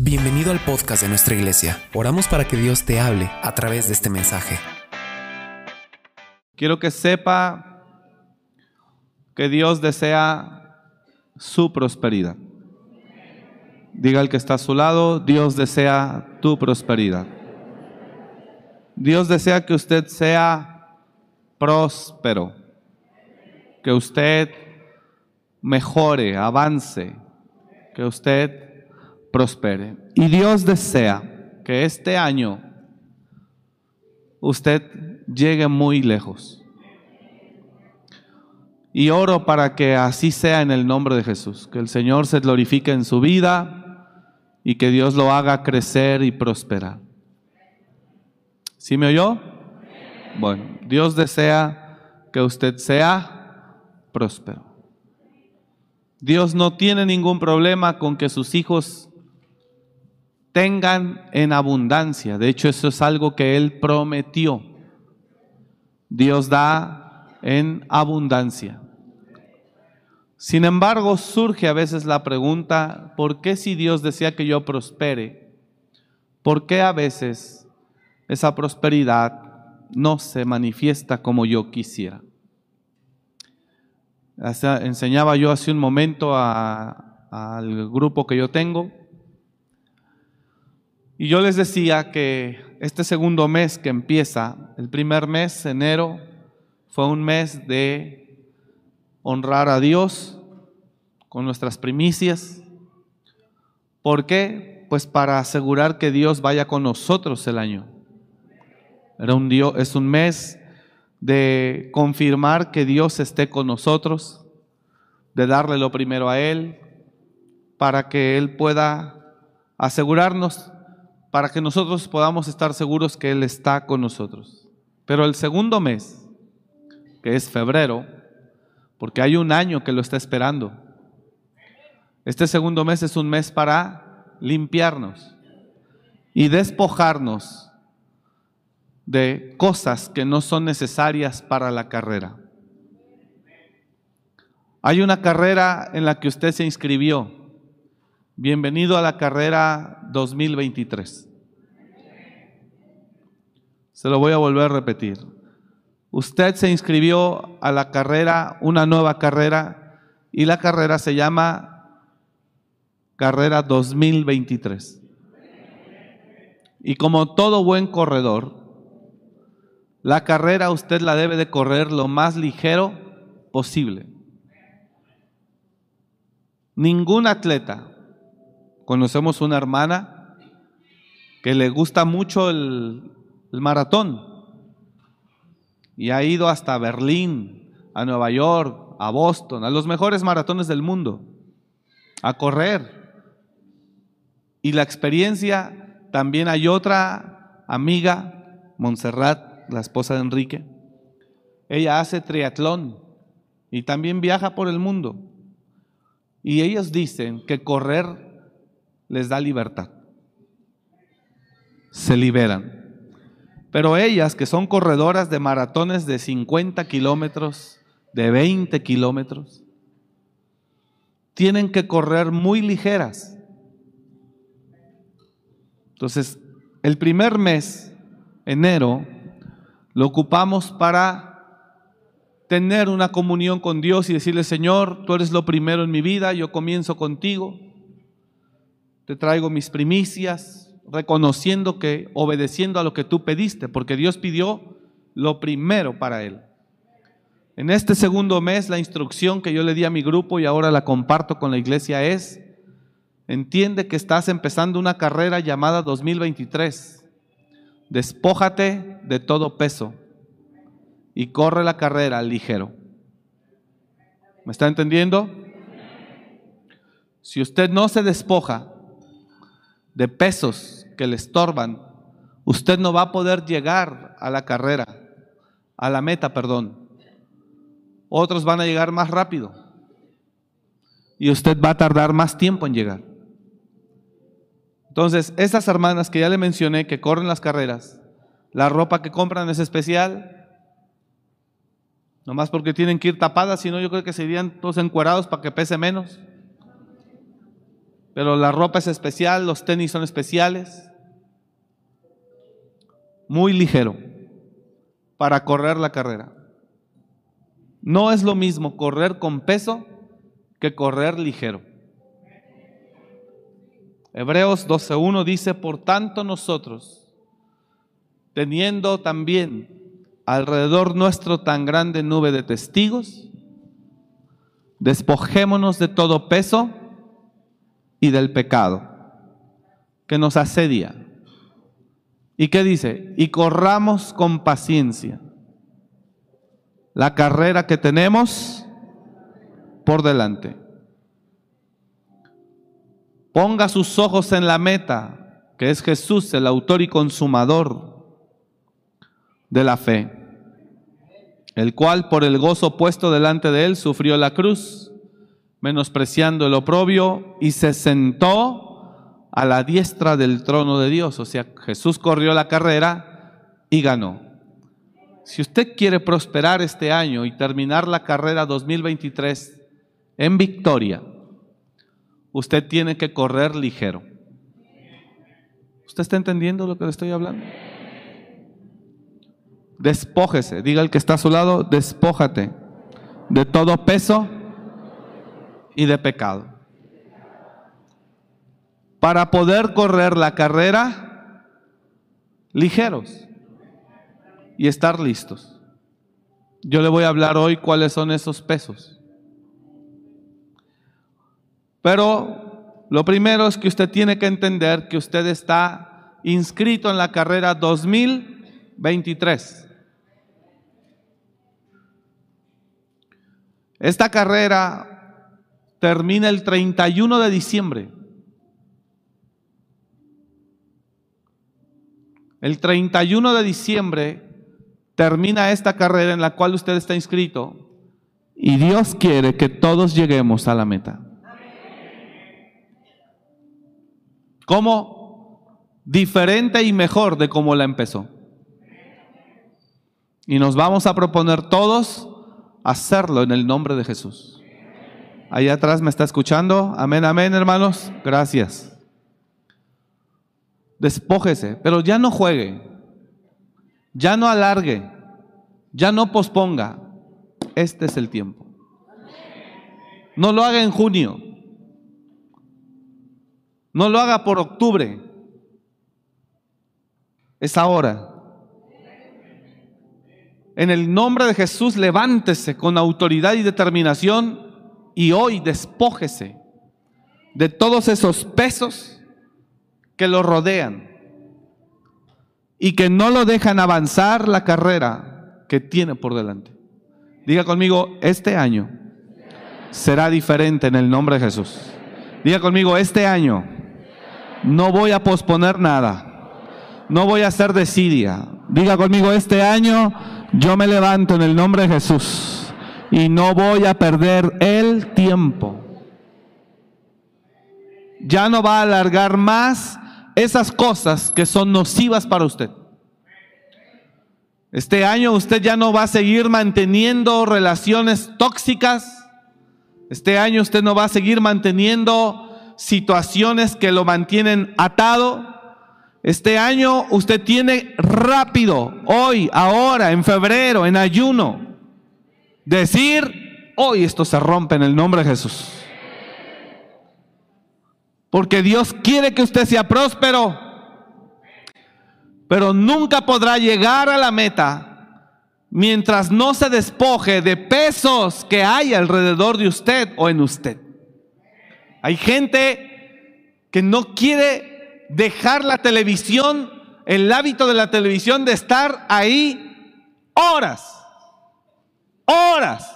Bienvenido al podcast de nuestra iglesia. Oramos para que Dios te hable a través de este mensaje. Quiero que sepa que Dios desea su prosperidad. Diga al que está a su lado, Dios desea tu prosperidad. Dios desea que usted sea próspero, que usted mejore, avance, que usted prospere. Y Dios desea que este año usted llegue muy lejos. Y oro para que así sea en el nombre de Jesús, que el Señor se glorifique en su vida y que Dios lo haga crecer y prosperar. ¿Sí me oyó? Bueno, Dios desea que usted sea próspero. Dios no tiene ningún problema con que sus hijos tengan en abundancia. De hecho, eso es algo que Él prometió. Dios da en abundancia. Sin embargo, surge a veces la pregunta, ¿por qué si Dios desea que yo prospere? ¿Por qué a veces esa prosperidad no se manifiesta como yo quisiera? Enseñaba yo hace un momento al grupo que yo tengo y yo les decía que este segundo mes que empieza, el primer mes, enero, fue un mes de honrar a Dios con nuestras primicias. ¿Por qué? Pues para asegurar que Dios vaya con nosotros el año. Era un Dios, es un mes de confirmar que Dios esté con nosotros, de darle lo primero a Él, para que Él pueda asegurarnos para que nosotros podamos estar seguros que Él está con nosotros. Pero el segundo mes, que es febrero, porque hay un año que lo está esperando, este segundo mes es un mes para limpiarnos y despojarnos de cosas que no son necesarias para la carrera. Hay una carrera en la que usted se inscribió Bienvenido a la carrera 2023. Se lo voy a volver a repetir. Usted se inscribió a la carrera, una nueva carrera, y la carrera se llama Carrera 2023. Y como todo buen corredor, la carrera usted la debe de correr lo más ligero posible. Ningún atleta Conocemos una hermana que le gusta mucho el, maratón y ha ido hasta Berlín, a Nueva York, a Boston, a los mejores maratones del mundo, a correr. Y la experiencia, también hay otra amiga, Montserrat, la esposa de Enrique, ella hace triatlón y también viaja por el mundo. Y ellos dicen que correr les da libertad. Se liberan. Pero ellas, que son corredoras de maratones de 50 kilómetros, de 20 kilómetros, tienen que correr muy ligeras. Entonces, el primer mes, enero, lo ocupamos para tener una comunión con Dios y decirle, Señor, tú eres lo primero en mi vida, yo comienzo contigo te traigo mis primicias, reconociendo que, obedeciendo a lo que tú pediste, porque Dios pidió lo primero para Él. En este segundo mes, la instrucción que yo le di a mi grupo y ahora la comparto con la iglesia es, entiende que estás empezando una carrera llamada 2023. Despójate de todo peso y corre la carrera ligero. ¿Me está entendiendo? Si usted no se despoja, de pesos que le estorban, usted no va a poder llegar a la carrera, a la meta, perdón. Otros van a llegar más rápido y usted va a tardar más tiempo en llegar. Entonces, esas hermanas que ya le mencioné que corren las carreras, la ropa que compran es especial, nomás porque tienen que ir tapadas, si no yo creo que serían todos encuerados para que pese menos. Pero la ropa es especial, los tenis son especiales. Muy ligero para correr la carrera. No es lo mismo correr con peso que correr ligero. Hebreos 12.1 dice, por tanto nosotros, teniendo también alrededor nuestro tan grande nube de testigos, despojémonos de todo peso y del pecado que nos asedia. ¿Y qué dice? Y corramos con paciencia la carrera que tenemos por delante. Ponga sus ojos en la meta, que es Jesús, el autor y consumador de la fe, el cual por el gozo puesto delante de él sufrió la cruz, menospreciando el oprobio, y se sentó a la diestra del trono de Dios. O sea, Jesús corrió la carrera y ganó. Si usted quiere prosperar este año y terminar la carrera 2023 en victoria, usted tiene que correr ligero. ¿Usted está entendiendo lo que le estoy hablando? Despójese, diga el que está a su lado, despójate de todo peso y de pecado. Para poder correr la carrera ligeros y estar listos. Yo le voy a hablar hoy cuáles son esos pesos. Pero lo primero es que usted tiene que entender que usted está inscrito en la carrera 2023. Esta carrera termina el 31 de diciembre. El 31 de diciembre termina esta carrera en la cual usted está inscrito y Dios quiere que todos lleguemos a la meta. ¿Cómo? Diferente y mejor de cómo la empezó. Y nos vamos a proponer todos hacerlo en el nombre de Jesús. Allá atrás me está escuchando. Amén, amén, hermanos. Gracias. Despójese, pero ya no juegue. Ya no alargue, ya no posponga. Este es el tiempo. No lo haga en junio. No lo haga por octubre. Es ahora. En el nombre de Jesús, levántese con autoridad y determinación y hoy despójese de todos esos pesos que lo rodean y que no lo dejan avanzar la carrera que tiene por delante. Diga conmigo, este año será diferente en el nombre de Jesús. Diga conmigo, este año no voy a posponer nada. No voy a hacer desidia. Diga conmigo, este año yo me levanto en el nombre de Jesús y no voy a perder el tiempo. Ya no va a alargar más esas cosas que son nocivas para usted. Este año usted ya no va a seguir manteniendo relaciones tóxicas. Este año usted no va a seguir manteniendo situaciones que lo mantienen atado. Este año usted tiene rápido, hoy, ahora, en febrero, en ayuno, decir, hoy esto se rompe en el nombre de Jesús. Porque Dios quiere que usted sea próspero, pero nunca podrá llegar a la meta mientras no se despoje de pesos que hay alrededor de usted o en usted. Hay gente que no quiere dejar la televisión, el hábito de la televisión de estar ahí horas, horas,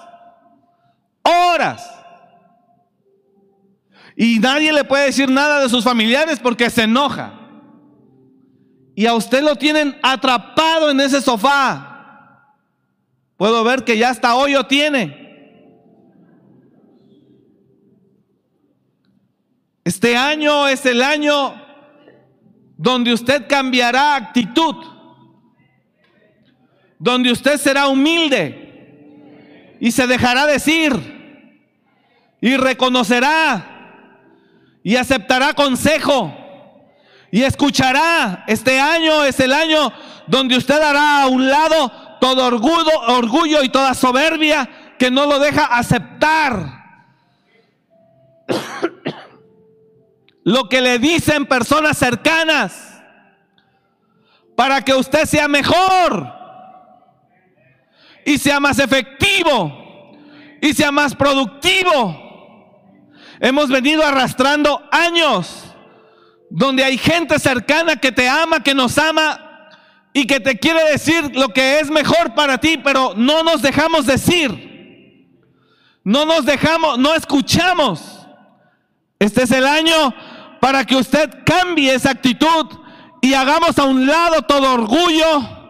horas. Y nadie le puede decir nada de sus familiares porque se enoja. Y a usted lo tienen atrapado en ese sofá. Puedo ver que ya hasta hoyo tiene. Este año es el año donde usted cambiará actitud, donde usted será humilde y se dejará decir y reconocerá y aceptará consejo y escuchará. Este año es el año donde usted hará a un lado todo orgullo, orgullo y toda soberbia que no lo deja aceptar. lo que le dicen personas cercanas para que usted sea mejor y sea más efectivo y sea más productivo. Hemos venido arrastrando años donde hay gente cercana que te ama, que nos ama y que te quiere decir lo que es mejor para ti, pero no nos dejamos decir. No nos dejamos, no escuchamos. Este es el año para que usted cambie esa actitud y hagamos a un lado todo orgullo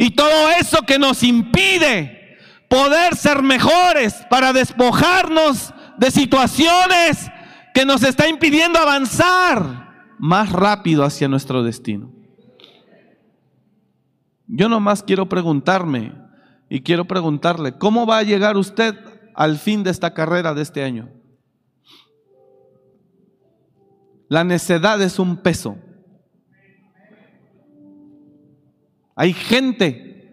y todo eso que nos impide poder ser mejores para despojarnos de situaciones que nos está impidiendo avanzar más rápido hacia nuestro destino. Yo nomás quiero preguntarme y quiero preguntarle, ¿cómo va a llegar usted al fin de esta carrera de este año? La necedad es un peso. Hay gente,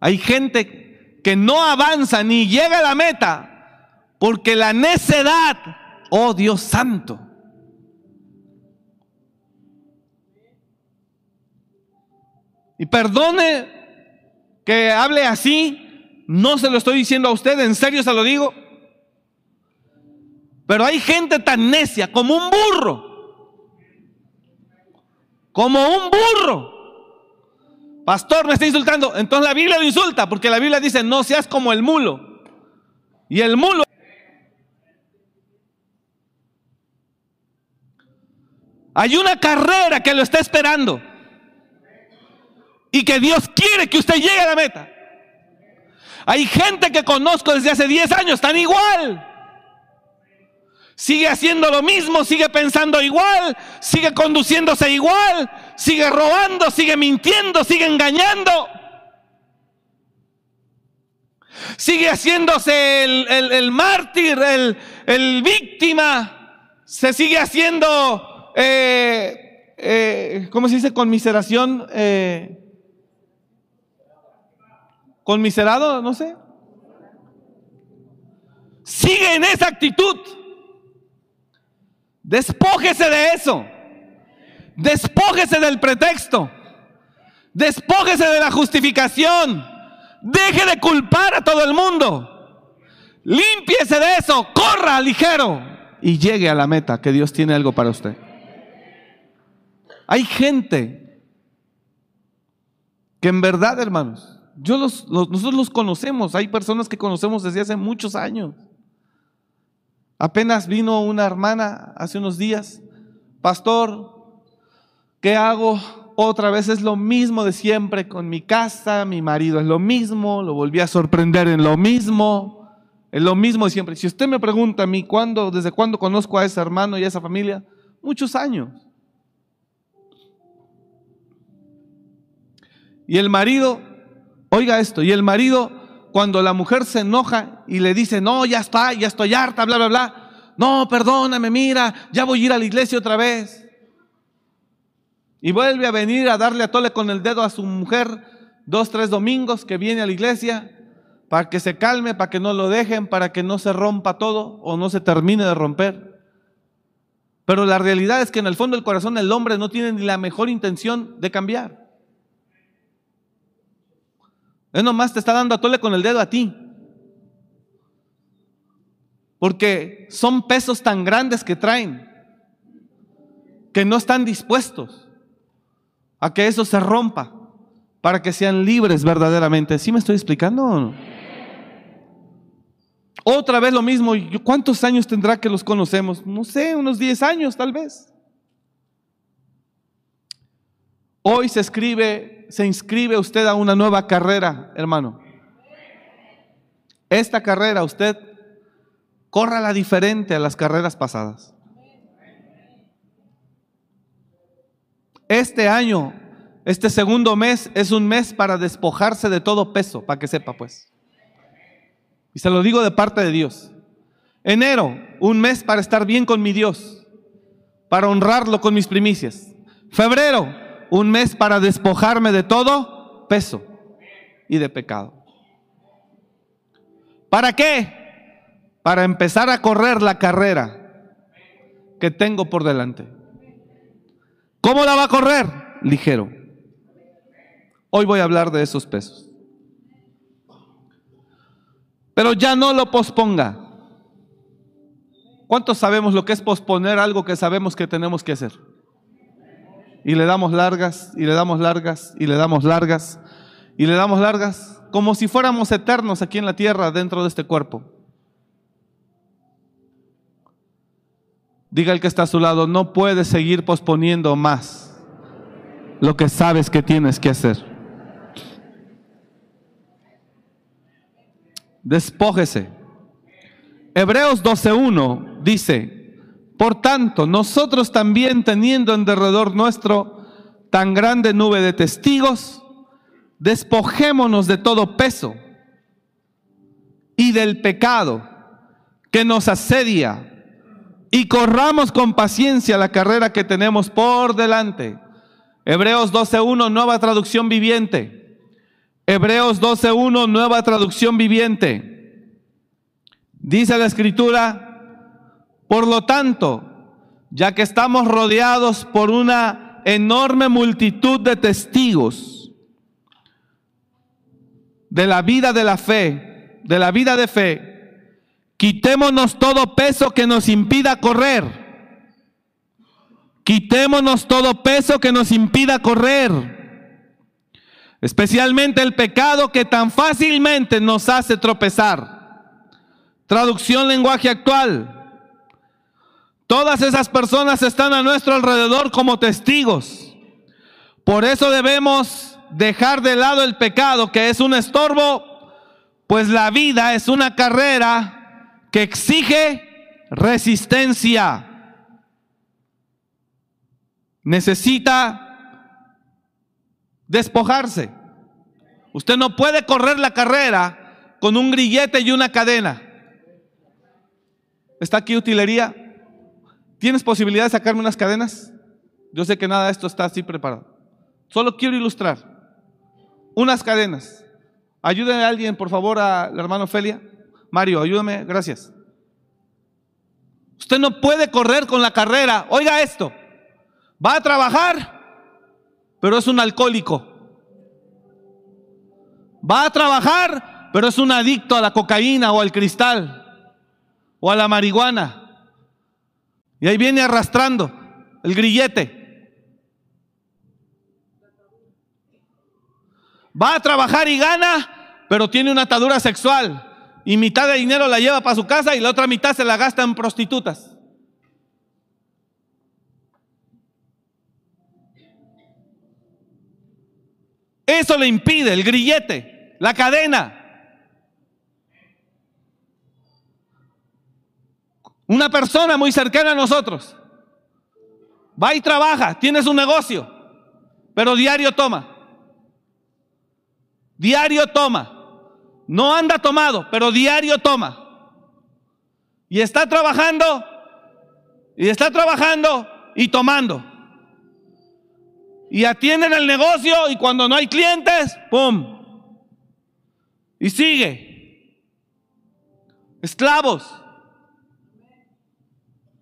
hay gente que no avanza ni llega a la meta porque la necedad, oh Dios santo, y perdone que hable así, no se lo estoy diciendo a usted, en serio se lo digo. Pero hay gente tan necia como un burro. Como un burro. Pastor, me está insultando. Entonces la Biblia lo insulta porque la Biblia dice, no seas como el mulo. Y el mulo... Hay una carrera que lo está esperando. Y que Dios quiere que usted llegue a la meta. Hay gente que conozco desde hace 10 años, están igual sigue haciendo lo mismo, sigue pensando igual, sigue conduciéndose igual, sigue robando, sigue mintiendo, sigue engañando. Sigue haciéndose el, mártir, el, víctima. Se sigue haciendo, eh, eh, ¿cómo se dice? Conmiseración. Eh, conmiserado, no sé. Sigue en esa actitud. Despójese de eso. Despójese del pretexto. Despójese de la justificación. Deje de culpar a todo el mundo. Límpiese de eso. Corra ligero. Y llegue a la meta que Dios tiene algo para usted. Hay gente que en verdad, hermanos, yo nosotros los conocemos. Hay personas que conocemos desde hace muchos años. Apenas vino una hermana hace unos días, pastor, ¿qué hago? Otra vez es lo mismo de siempre con mi casa, mi marido es lo mismo, lo volví a sorprender en lo mismo, es lo mismo de siempre. Si usted me pregunta a mí cuándo, desde cuándo conozco a ese hermano y a esa familia, muchos años. Y el marido, oiga esto, y el marido cuando la mujer se enoja y le dice, no, ya está, ya estoy harta, bla, bla, bla. No, perdóname, mira, ya voy a ir a la iglesia otra vez. Y vuelve a venir a darle a tole con el dedo a su mujer dos, tres domingos que viene a la iglesia para que se calme, para que no lo dejen, para que no se rompa todo o no se termine de romper. Pero la realidad es que en el fondo del corazón el hombre no tiene ni la mejor intención de cambiar. Él nomás te está dando a tole con el dedo a ti. Porque son pesos tan grandes que traen que no están dispuestos a que eso se rompa para que sean libres verdaderamente. ¿Sí me estoy explicando? Otra vez lo mismo. ¿Cuántos años tendrá que los conocemos? No sé, unos 10 años tal vez. Hoy se escribe, se inscribe usted a una nueva carrera, hermano. Esta carrera usted la diferente a las carreras pasadas. Este año, este segundo mes es un mes para despojarse de todo peso, para que sepa pues. Y se lo digo de parte de Dios. Enero, un mes para estar bien con mi Dios. para honrarlo con mis primicias. Febrero, un mes para despojarme de todo peso y de pecado. ¿Para qué? Para empezar a correr la carrera que tengo por delante. ¿Cómo la va a correr? Ligero. Hoy voy a hablar de esos pesos. Pero ya no lo posponga. ¿Cuántos sabemos lo que es posponer algo que sabemos que tenemos que hacer? Y le damos largas, y le damos largas, y le damos largas, y le damos largas, como si fuéramos eternos aquí en la tierra dentro de este cuerpo. Diga el que está a su lado, no puedes seguir posponiendo más lo que sabes que tienes que hacer. Despójese. Hebreos 12.1 dice, por tanto, nosotros también teniendo en derredor nuestro tan grande nube de testigos, despojémonos de todo peso y del pecado que nos asedia y corramos con paciencia la carrera que tenemos por delante. Hebreos 12.1, nueva traducción viviente. Hebreos 12.1, nueva traducción viviente. Dice la escritura, por lo tanto, ya que estamos rodeados por una enorme multitud de testigos de la vida de la fe, de la vida de fe, quitémonos todo peso que nos impida correr. Quitémonos todo peso que nos impida correr. Especialmente el pecado que tan fácilmente nos hace tropezar. Traducción lenguaje actual. Todas esas personas están a nuestro alrededor como testigos. Por eso debemos dejar de lado el pecado, que es un estorbo, pues la vida es una carrera que exige resistencia. Necesita despojarse. Usted no puede correr la carrera con un grillete y una cadena. ¿Está aquí utilería? ¿Tienes posibilidad de sacarme unas cadenas? Yo sé que nada de esto está así preparado. Solo quiero ilustrar. Unas cadenas. Ayúdenme a alguien, por favor, al hermano Felia. Mario, ayúdame, gracias. Usted no puede correr con la carrera. Oiga esto. Va a trabajar, pero es un alcohólico. Va a trabajar, pero es un adicto a la cocaína o al cristal o a la marihuana. Y ahí viene arrastrando el grillete. Va a trabajar y gana, pero tiene una atadura sexual. Y mitad de dinero la lleva para su casa y la otra mitad se la gasta en prostitutas. Eso le impide el grillete, la cadena. Una persona muy cercana a nosotros va y trabaja, tiene su negocio, pero diario toma. Diario toma. No anda tomado, pero diario toma. Y está trabajando, y está trabajando y tomando. Y atienden el negocio y cuando no hay clientes, ¡pum! Y sigue. Esclavos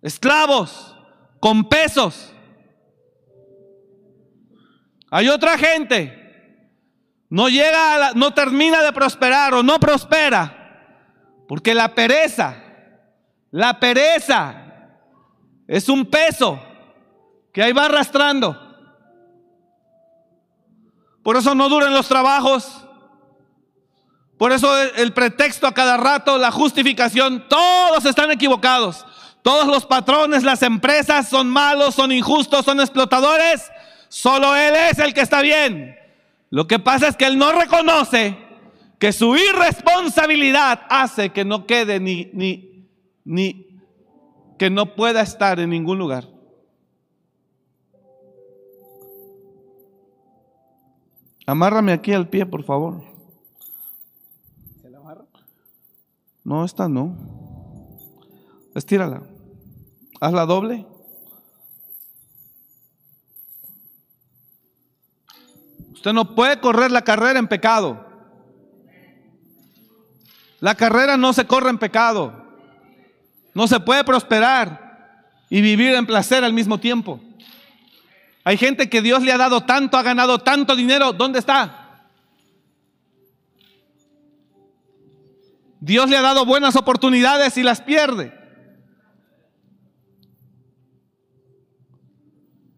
esclavos, con pesos. Hay otra gente, no llega, a no termina de prosperar o no prospera, porque la pereza, la pereza es un peso que ahí va arrastrando. Por eso no duran los trabajos. Por eso el pretexto a cada rato, la justificación, todos están equivocados. Todos los patrones, las empresas son malos, son injustos, son explotadores. Solo Él es el que está bien. Lo que pasa es que Él no reconoce que su irresponsabilidad hace que no quede ni, ni, ni, que no pueda estar en ningún lugar. Amárrame aquí al pie, por favor. ¿Se la amarra? No, esta no. Estírala. Hazla doble. Usted no puede correr la carrera en pecado. La carrera no se corre en pecado. No se puede prosperar y vivir en placer al mismo tiempo. Hay gente que Dios le ha dado tanto, ha ganado tanto dinero. ¿Dónde está? Dios le ha dado buenas oportunidades y las pierde.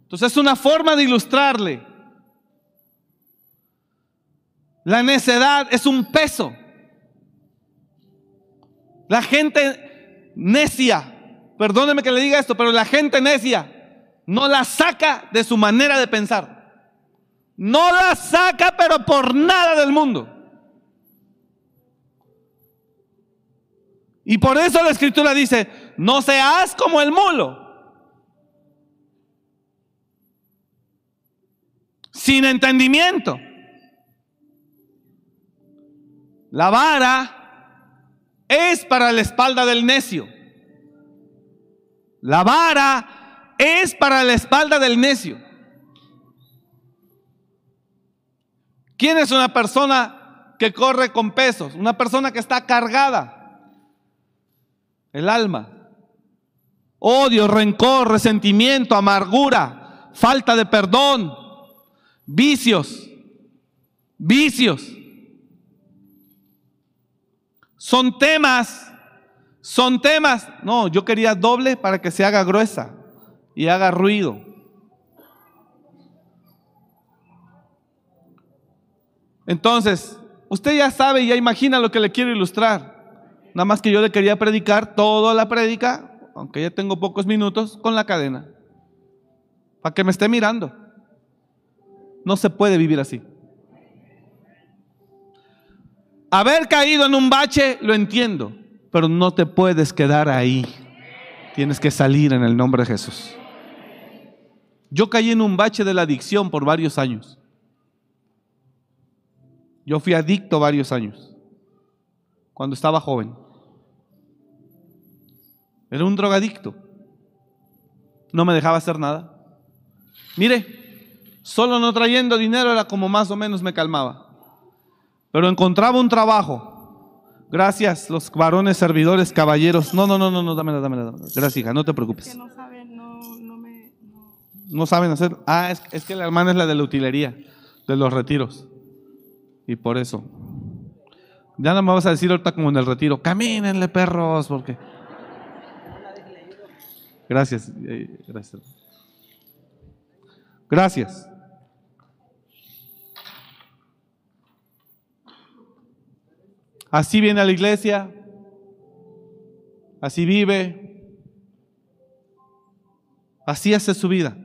Entonces es una forma de ilustrarle. La necedad es un peso. La gente necia, perdóneme que le diga esto, pero la gente necia no la saca de su manera de pensar. No la saca, pero por nada del mundo. Y por eso la escritura dice, no seas como el mulo. Sin entendimiento. La vara es para la espalda del necio. La vara es para la espalda del necio. ¿Quién es una persona que corre con pesos? Una persona que está cargada. El alma. Odio, rencor, resentimiento, amargura, falta de perdón, vicios, vicios. Son temas, son temas. No, yo quería doble para que se haga gruesa y haga ruido. Entonces, usted ya sabe y ya imagina lo que le quiero ilustrar. Nada más que yo le quería predicar toda la prédica, aunque ya tengo pocos minutos, con la cadena. Para que me esté mirando. No se puede vivir así. Haber caído en un bache, lo entiendo, pero no te puedes quedar ahí. Tienes que salir en el nombre de Jesús. Yo caí en un bache de la adicción por varios años. Yo fui adicto varios años, cuando estaba joven. Era un drogadicto. No me dejaba hacer nada. Mire, solo no trayendo dinero era como más o menos me calmaba. Pero encontraba un trabajo. Gracias, los varones servidores, caballeros. No, no, no, no, no, dámela, dámela. Gracias, hija, no te preocupes no saben hacer. Ah, es, que la hermana es la de la utilería, de los retiros. Y por eso. Ya no me vas a decir ahorita como en el retiro, camínenle perros, porque... Gracias, eh, gracias. Gracias. Así viene a la iglesia, así vive, así hace su vida.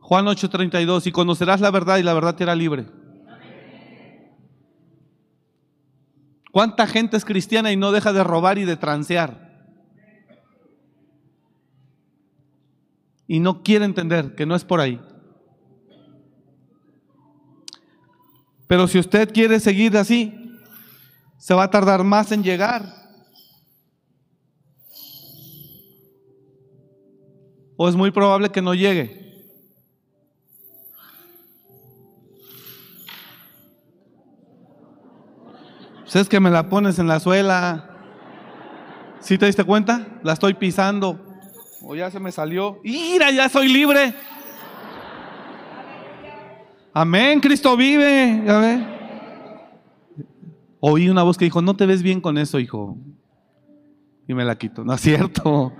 Juan 8:32, y conocerás la verdad y la verdad te hará libre. ¿Cuánta gente es cristiana y no deja de robar y de transear? Y no quiere entender que no es por ahí. Pero si usted quiere seguir así, se va a tardar más en llegar. O es muy probable que no llegue. Pues es que me la pones en la suela. ¿Sí te diste cuenta? La estoy pisando. O ya se me salió. ¡Ira, ya soy libre! Amén, Cristo vive. ¿Ya Oí una voz que dijo, no te ves bien con eso, hijo. Y me la quito. No es cierto.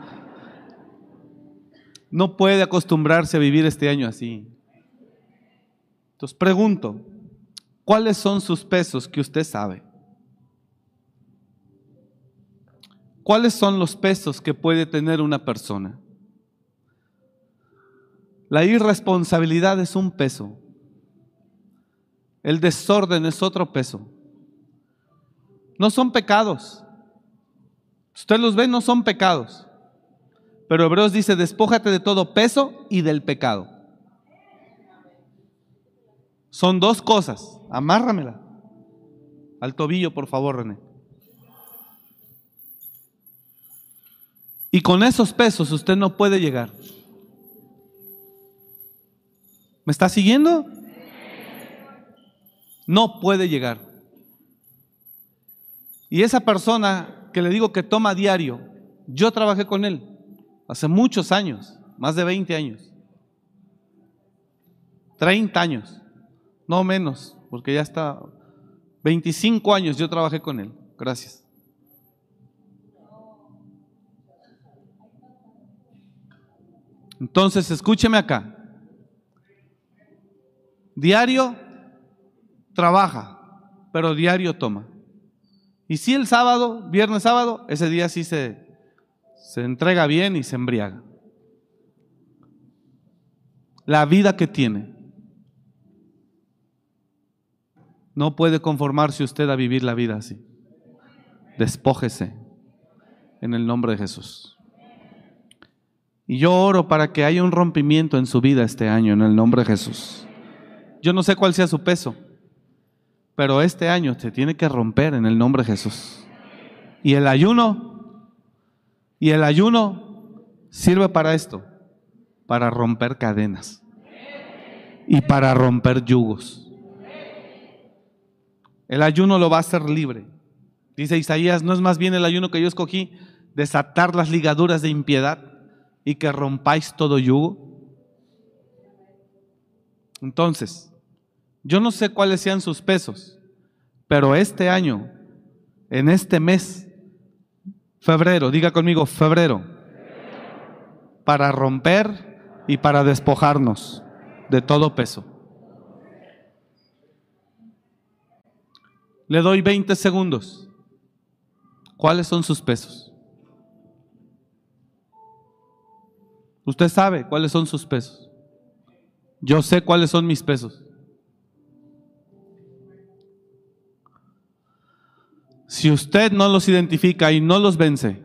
No puede acostumbrarse a vivir este año así. Entonces pregunto, ¿cuáles son sus pesos que usted sabe? ¿Cuáles son los pesos que puede tener una persona? La irresponsabilidad es un peso. El desorden es otro peso. No son pecados. Usted los ve, no son pecados. Pero Hebreos dice, despójate de todo peso y del pecado. Son dos cosas. Amárramela. Al tobillo, por favor, René. Y con esos pesos usted no puede llegar. ¿Me está siguiendo? No puede llegar. Y esa persona que le digo que toma diario, yo trabajé con él hace muchos años, más de 20 años, 30 años, no menos, porque ya está, 25 años yo trabajé con él. Gracias. Entonces, escúcheme acá. Diario trabaja, pero diario toma. Y si el sábado, viernes, sábado, ese día sí se, se entrega bien y se embriaga. La vida que tiene. No puede conformarse usted a vivir la vida así. Despójese en el nombre de Jesús. Y yo oro para que haya un rompimiento en su vida este año en el nombre de Jesús. Yo no sé cuál sea su peso, pero este año se tiene que romper en el nombre de Jesús. Y el ayuno, y el ayuno sirve para esto, para romper cadenas y para romper yugos. El ayuno lo va a hacer libre. Dice Isaías, no es más bien el ayuno que yo escogí, desatar las ligaduras de impiedad y que rompáis todo yugo. Entonces, yo no sé cuáles sean sus pesos, pero este año, en este mes, febrero, diga conmigo, febrero, para romper y para despojarnos de todo peso. Le doy 20 segundos. ¿Cuáles son sus pesos? Usted sabe cuáles son sus pesos. Yo sé cuáles son mis pesos. Si usted no los identifica y no los vence,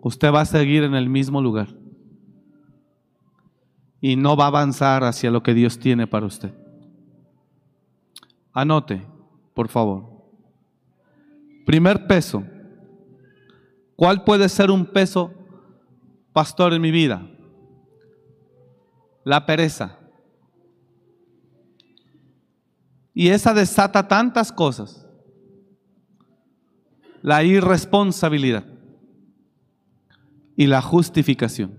usted va a seguir en el mismo lugar. Y no va a avanzar hacia lo que Dios tiene para usted. Anote, por favor. Primer peso. ¿Cuál puede ser un peso, pastor, en mi vida? La pereza. Y esa desata tantas cosas la irresponsabilidad y la justificación.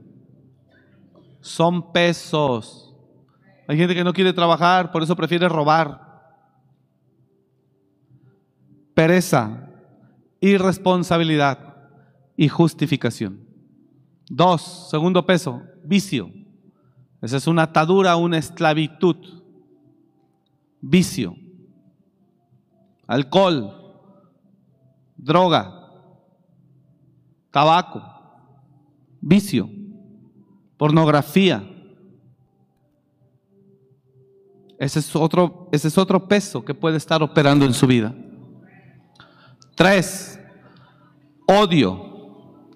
Son pesos. Hay gente que no quiere trabajar, por eso prefiere robar. Pereza, irresponsabilidad y justificación. Dos, segundo peso, vicio. Esa es una atadura, una esclavitud. Vicio. Alcohol, droga, tabaco, vicio, pornografía. Ese es otro, ese es otro peso que puede estar operando en su vida. Tres, odio,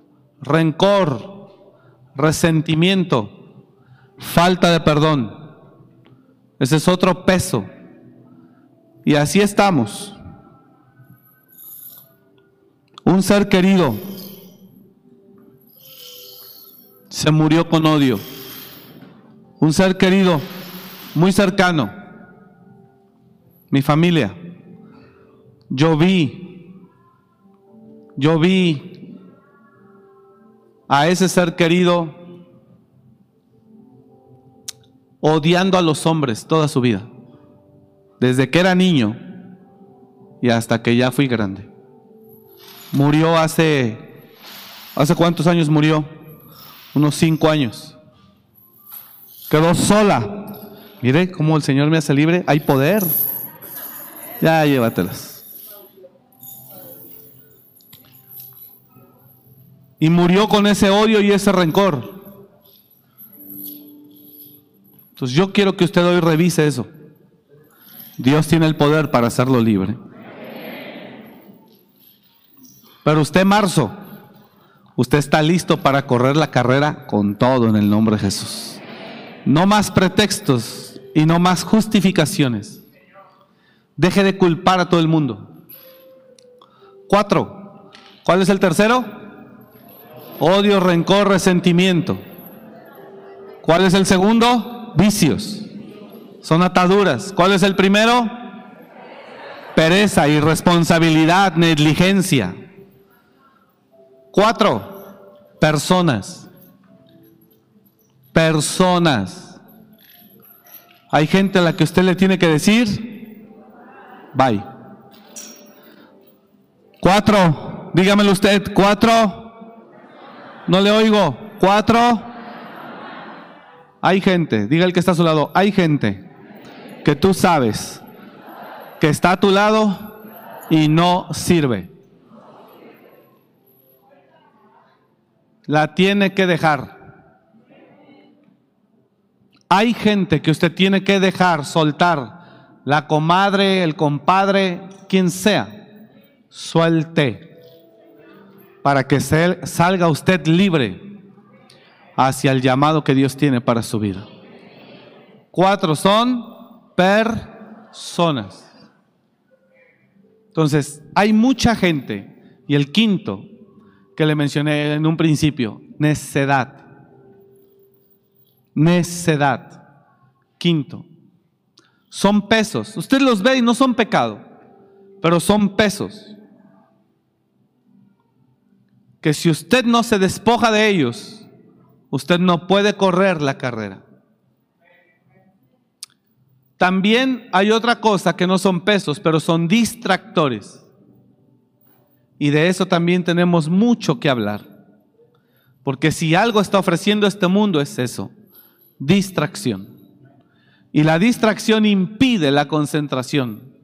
rencor, resentimiento, falta de perdón. Ese es otro peso. Y así estamos. Un ser querido se murió con odio. Un ser querido muy cercano. Mi familia. Yo vi, yo vi a ese ser querido odiando a los hombres toda su vida. Desde que era niño y hasta que ya fui grande. Murió hace, ¿hace cuántos años murió? Unos cinco años. Quedó sola. Mire cómo el Señor me hace libre. Hay poder. Ya llévatelas. Y murió con ese odio y ese rencor. Entonces yo quiero que usted hoy revise eso. Dios tiene el poder para hacerlo libre. Pero usted, marzo, usted está listo para correr la carrera con todo en el nombre de Jesús. No más pretextos y no más justificaciones. Deje de culpar a todo el mundo. Cuatro. ¿Cuál es el tercero? Odio, rencor, resentimiento. ¿Cuál es el segundo? Vicios. Son ataduras. ¿Cuál es el primero? Pereza, irresponsabilidad, negligencia. Cuatro, personas. Personas. Hay gente a la que usted le tiene que decir, bye. Cuatro, dígamelo usted, cuatro. No le oigo. Cuatro. Hay gente, diga el que está a su lado, hay gente que tú sabes que está a tu lado y no sirve. La tiene que dejar. Hay gente que usted tiene que dejar, soltar. La comadre, el compadre, quien sea. Suelte. Para que salga usted libre hacia el llamado que Dios tiene para su vida. Cuatro son personas. Entonces, hay mucha gente. Y el quinto, que le mencioné en un principio, necedad. Necedad. Quinto, son pesos. Usted los ve y no son pecado, pero son pesos. Que si usted no se despoja de ellos, usted no puede correr la carrera. También hay otra cosa que no son pesos, pero son distractores. Y de eso también tenemos mucho que hablar. Porque si algo está ofreciendo este mundo es eso, distracción. Y la distracción impide la concentración.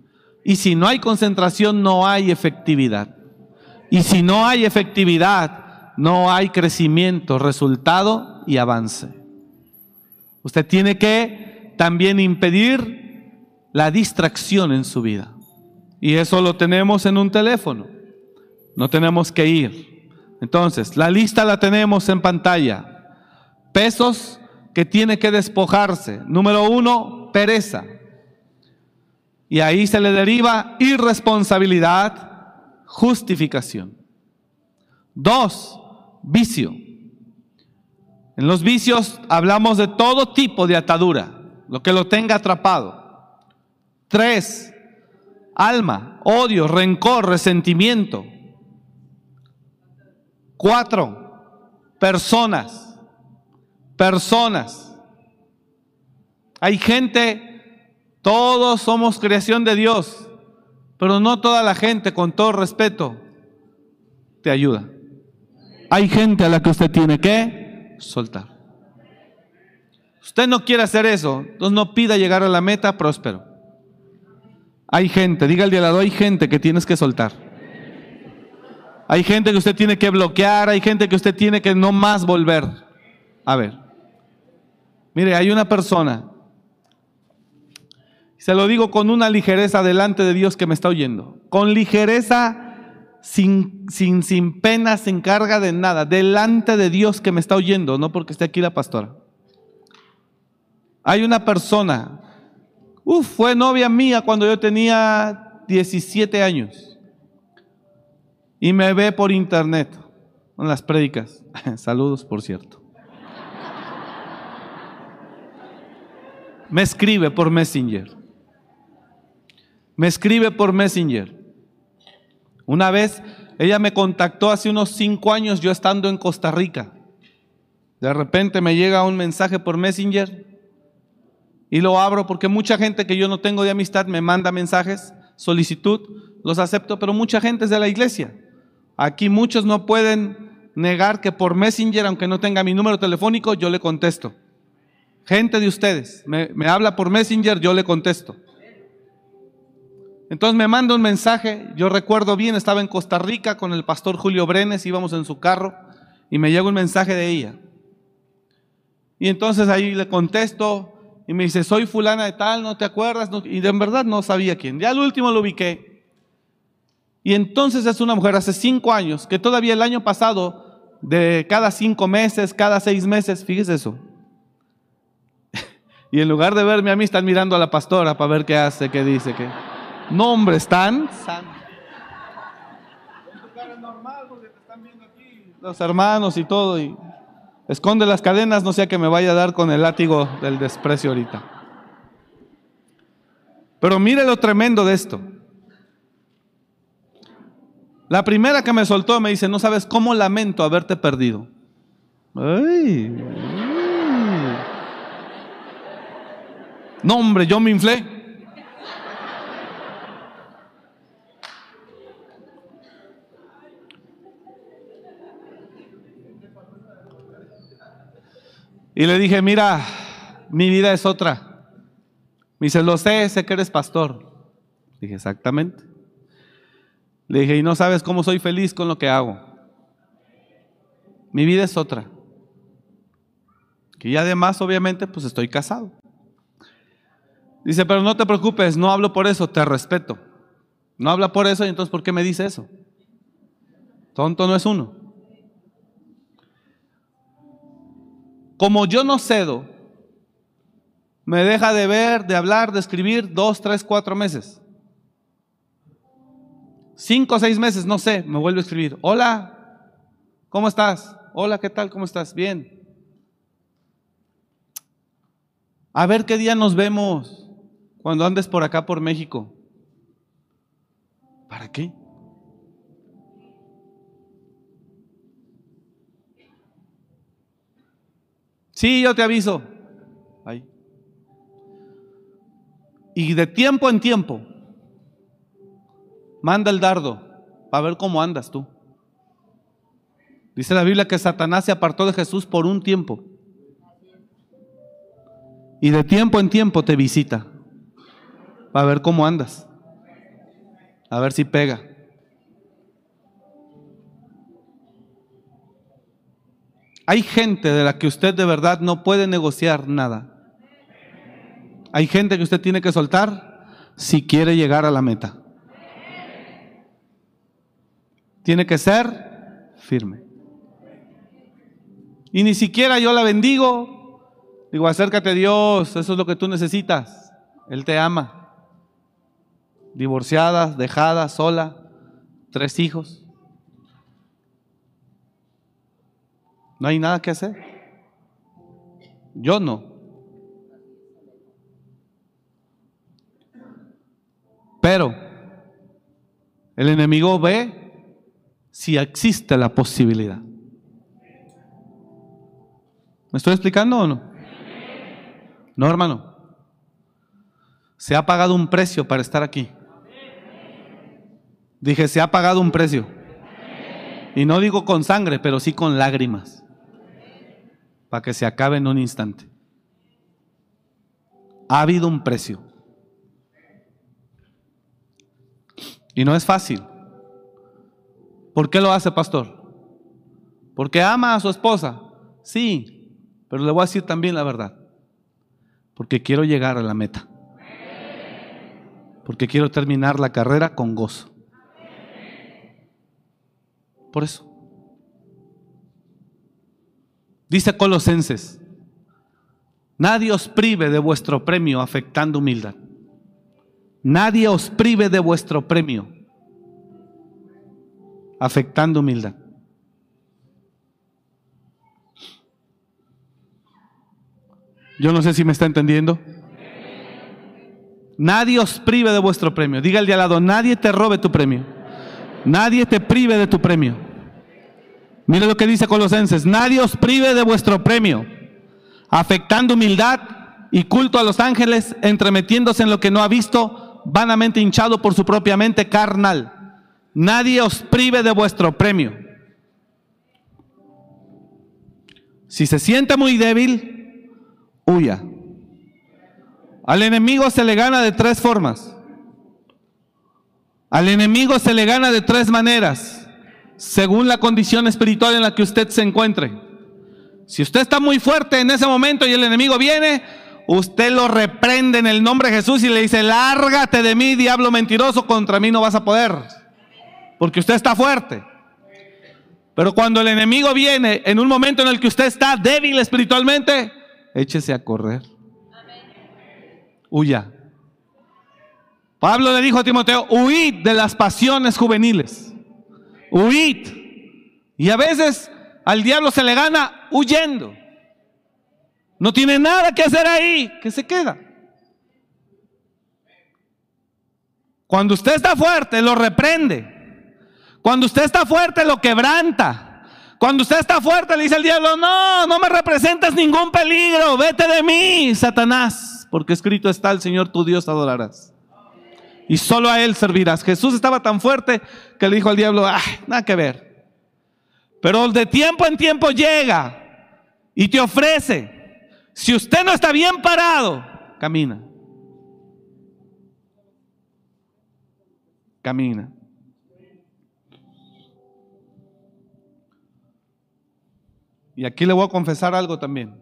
Y si no hay concentración, no hay efectividad. Y si no hay efectividad, no hay crecimiento, resultado y avance. Usted tiene que también impedir la distracción en su vida. Y eso lo tenemos en un teléfono. No tenemos que ir. Entonces, la lista la tenemos en pantalla. Pesos que tiene que despojarse. Número uno, pereza. Y ahí se le deriva irresponsabilidad, justificación. Dos, vicio. En los vicios hablamos de todo tipo de atadura, lo que lo tenga atrapado. Tres, alma, odio, rencor, resentimiento. Cuatro, personas. Personas. Hay gente, todos somos creación de Dios, pero no toda la gente, con todo respeto, te ayuda. Hay gente a la que usted tiene que soltar. Usted no quiere hacer eso, entonces no pida llegar a la meta próspero. Hay gente, diga el de lado, hay gente que tienes que soltar. Hay gente que usted tiene que bloquear, hay gente que usted tiene que no más volver. A ver, mire, hay una persona, se lo digo con una ligereza delante de Dios que me está oyendo, con ligereza, sin, sin, sin pena, sin carga de nada, delante de Dios que me está oyendo, no porque esté aquí la pastora. Hay una persona, uff, fue novia mía cuando yo tenía 17 años y me ve por internet en las prédicas. Saludos, por cierto. Me escribe por Messenger. Me escribe por Messenger. Una vez ella me contactó hace unos cinco años yo estando en Costa Rica. De repente me llega un mensaje por Messenger y lo abro porque mucha gente que yo no tengo de amistad me manda mensajes, solicitud, los acepto, pero mucha gente es de la iglesia. Aquí muchos no pueden negar que por Messenger, aunque no tenga mi número telefónico, yo le contesto. Gente de ustedes, me, habla por Messenger, yo le contesto. Entonces me manda un mensaje, yo recuerdo bien, estaba en Costa Rica con el pastor Julio Brenes, íbamos en su carro y me llega un mensaje de ella. Y entonces ahí le contesto y me dice, soy fulana de tal, ¿no te acuerdas? y de verdad no sabía quién. Ya al último lo ubiqué. Y entonces es una mujer hace cinco años, que todavía el año pasado, de cada cinco meses, cada seis meses, fíjese eso. y en lugar de verme a mí, están mirando a la pastora para ver qué hace, qué dice, qué. No, hombre, están los hermanos y todo, y esconde las cadenas, no sea que me vaya a dar con el látigo del desprecio ahorita. Pero mire lo tremendo de esto. La primera que me soltó me dice, no sabes cómo lamento haberte perdido. Ay, No, hombre, yo me inflé. Y le dije, mira, mi vida es otra. Me dice, lo sé, sé que eres pastor. Dije, exactamente. Le dije, y no sabes cómo soy feliz con lo que hago. Mi vida es otra. Ya además, obviamente, pues estoy casado. Dice, pero no te preocupes, no hablo por eso, te respeto. No habla por eso y entonces, ¿por qué me dice eso? Tonto no es uno. Como yo no cedo, me deja de ver, de hablar, de escribir dos, tres, cuatro meses. Cinco o seis meses, no sé, me vuelve a escribir. Hola, ¿cómo estás? Hola, ¿qué tal? ¿Cómo estás? Bien. A ver qué día nos vemos cuando andes por acá, por México. ¿Para qué? Sí, yo te aviso. Ahí. Y de tiempo en tiempo, manda el dardo para ver cómo andas tú. Dice la Biblia que Satanás se apartó de Jesús por un tiempo. Y de tiempo en tiempo te visita para ver cómo andas. A ver si pega. Hay gente de la que usted de verdad no puede negociar nada. Hay gente que usted tiene que soltar si quiere llegar a la meta. Tiene que ser firme. Y ni siquiera yo la bendigo. Digo, acércate a Dios, eso es lo que tú necesitas. Él te ama. Divorciada, dejada, sola, tres hijos. No hay nada que hacer. Yo no. Pero el enemigo ve si existe la posibilidad. ¿Me estoy explicando o no? No, hermano. Se ha pagado un precio para estar aquí. Dije, se ha pagado un precio. Y no digo con sangre, pero sí con lágrimas para que se acabe en un instante. Ha habido un precio. Y no es fácil. ¿Por qué lo hace, pastor? Porque ama a su esposa. Sí, pero le voy a decir también la verdad. Porque quiero llegar a la meta. Porque quiero terminar la carrera con gozo. Por eso. Dice Colosenses, nadie os prive de vuestro premio afectando humildad. Nadie os prive de vuestro premio afectando humildad. Yo no sé si me está entendiendo. Nadie os prive de vuestro premio. Diga el de al lado, nadie te robe tu premio. Nadie te prive de tu premio. Mire lo que dice Colosenses, nadie os prive de vuestro premio, afectando humildad y culto a los ángeles, entremetiéndose en lo que no ha visto, vanamente hinchado por su propia mente carnal. Nadie os prive de vuestro premio. Si se siente muy débil, huya. Al enemigo se le gana de tres formas. Al enemigo se le gana de tres maneras según la condición espiritual en la que usted se encuentre. Si usted está muy fuerte en ese momento y el enemigo viene, usted lo reprende en el nombre de Jesús y le dice, lárgate de mí, diablo mentiroso, contra mí no vas a poder, porque usted está fuerte. Pero cuando el enemigo viene en un momento en el que usted está débil espiritualmente, échese a correr. Huya. Pablo le dijo a Timoteo, huid de las pasiones juveniles. Huid. Y a veces al diablo se le gana huyendo. No tiene nada que hacer ahí, que se queda. Cuando usted está fuerte, lo reprende. Cuando usted está fuerte, lo quebranta. Cuando usted está fuerte, le dice al diablo, no, no me representas ningún peligro, vete de mí, Satanás, porque escrito está, el Señor tu Dios adorarás. Y solo a Él servirás. Jesús estaba tan fuerte que le dijo al diablo, ah, nada que ver. Pero de tiempo en tiempo llega y te ofrece. Si usted no está bien parado, camina. Camina. Y aquí le voy a confesar algo también.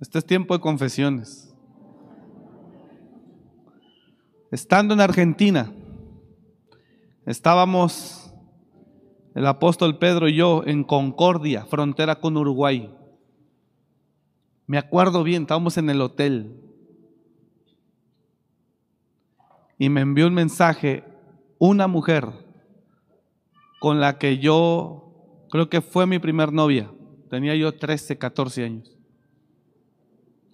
Este es tiempo de confesiones. Estando en Argentina, estábamos el apóstol Pedro y yo en Concordia, frontera con Uruguay. Me acuerdo bien, estábamos en el hotel. Y me envió un mensaje una mujer con la que yo creo que fue mi primer novia. Tenía yo 13, 14 años.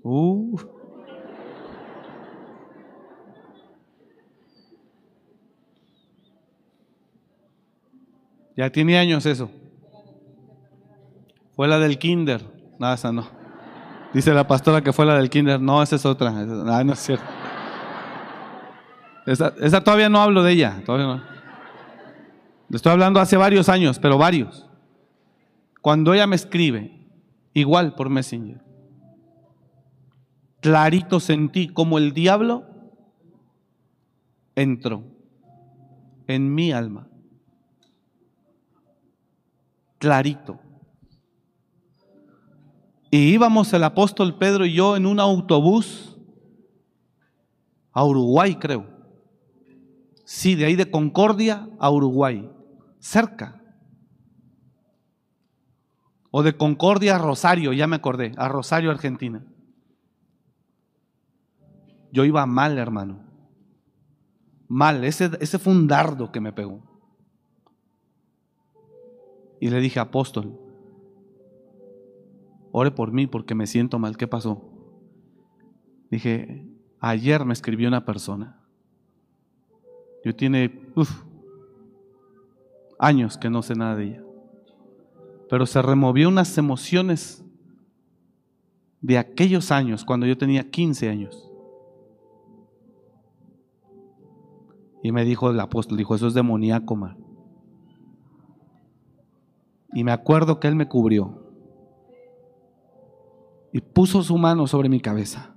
Uh. Ya tiene años eso. Fue la del kinder. No, esa no. Dice la pastora que fue la del kinder. No, esa es otra. no es cierto. Esa, esa, todavía no hablo de ella. Todavía no. Le estoy hablando hace varios años, pero varios. Cuando ella me escribe, igual por Messenger, clarito sentí como el diablo entró en mi alma clarito. Y íbamos el apóstol Pedro y yo en un autobús a Uruguay, creo. Sí, de ahí de Concordia a Uruguay, cerca. O de Concordia a Rosario, ya me acordé, a Rosario, Argentina. Yo iba mal, hermano. Mal, ese, ese fue un dardo que me pegó. Y le dije, apóstol, ore por mí porque me siento mal. ¿Qué pasó? Dije, ayer me escribió una persona. Yo tiene años que no sé nada de ella. Pero se removió unas emociones de aquellos años, cuando yo tenía 15 años. Y me dijo el apóstol, dijo, eso es demoníaco, man. Y me acuerdo que Él me cubrió y puso su mano sobre mi cabeza.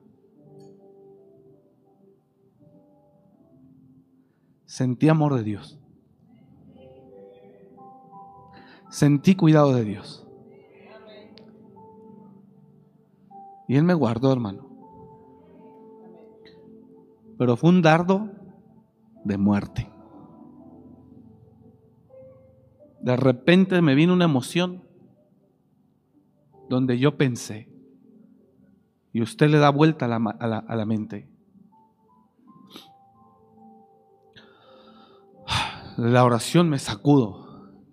Sentí amor de Dios. Sentí cuidado de Dios. Y Él me guardó, hermano. Pero fue un dardo de muerte. de repente me vino una emoción donde yo pensé, y usted le da vuelta a la, mente. La oración me sacudo.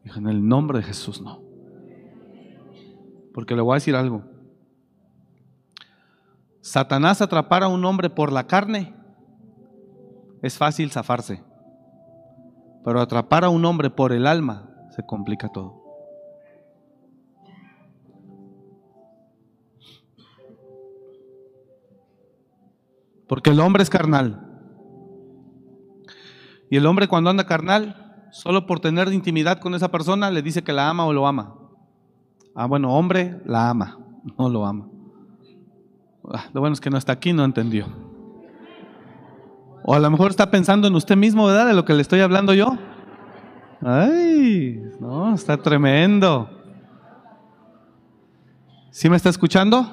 En el nombre de Jesús no. Porque le voy a decir algo. Satanás atrapar a un hombre por la carne es fácil zafarse. Pero atrapar a un hombre por el alma se complica todo. Porque el hombre es carnal. Y el hombre cuando anda carnal, solo por tener intimidad con esa persona, le dice que la ama o lo ama. Ah, bueno, hombre la ama, no lo ama. Ah, lo bueno es que no está aquí, no entendió. O a lo mejor está pensando en usted mismo, ¿verdad? De lo que le estoy hablando yo. Ay, no, está tremendo. ¿Sí me está escuchando?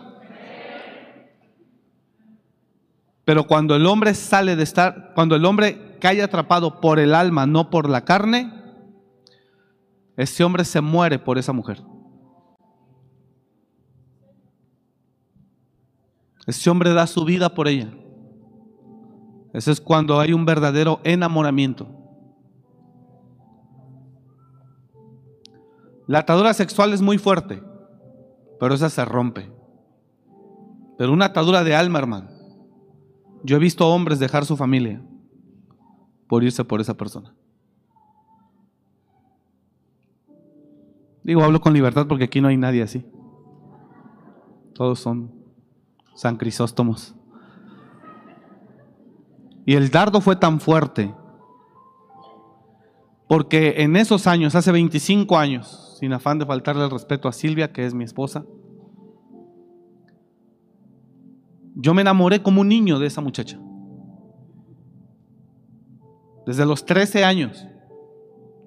Pero cuando el hombre sale de estar, cuando el hombre cae atrapado por el alma, no por la carne, ese hombre se muere por esa mujer. Ese hombre da su vida por ella. Ese es cuando hay un verdadero enamoramiento. La atadura sexual es muy fuerte, pero esa se rompe. Pero una atadura de alma, hermano. Yo he visto hombres dejar su familia por irse por esa persona. Digo, hablo con libertad porque aquí no hay nadie así. Todos son San Crisóstomos. Y el dardo fue tan fuerte porque en esos años, hace 25 años, sin afán de faltarle el respeto a Silvia, que es mi esposa, yo me enamoré como un niño de esa muchacha. Desde los 13 años,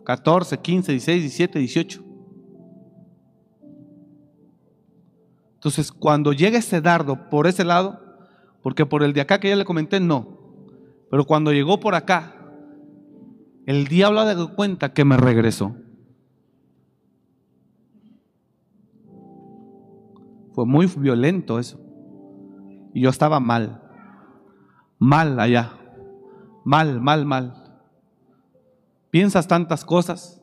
14, 15, 16, 17, 18. Entonces, cuando llega ese dardo por ese lado, porque por el de acá que ya le comenté, no. Pero cuando llegó por acá, el diablo ha dado cuenta que me regresó. Fue muy violento eso. Y yo estaba mal. Mal allá. Mal, mal, mal. Piensas tantas cosas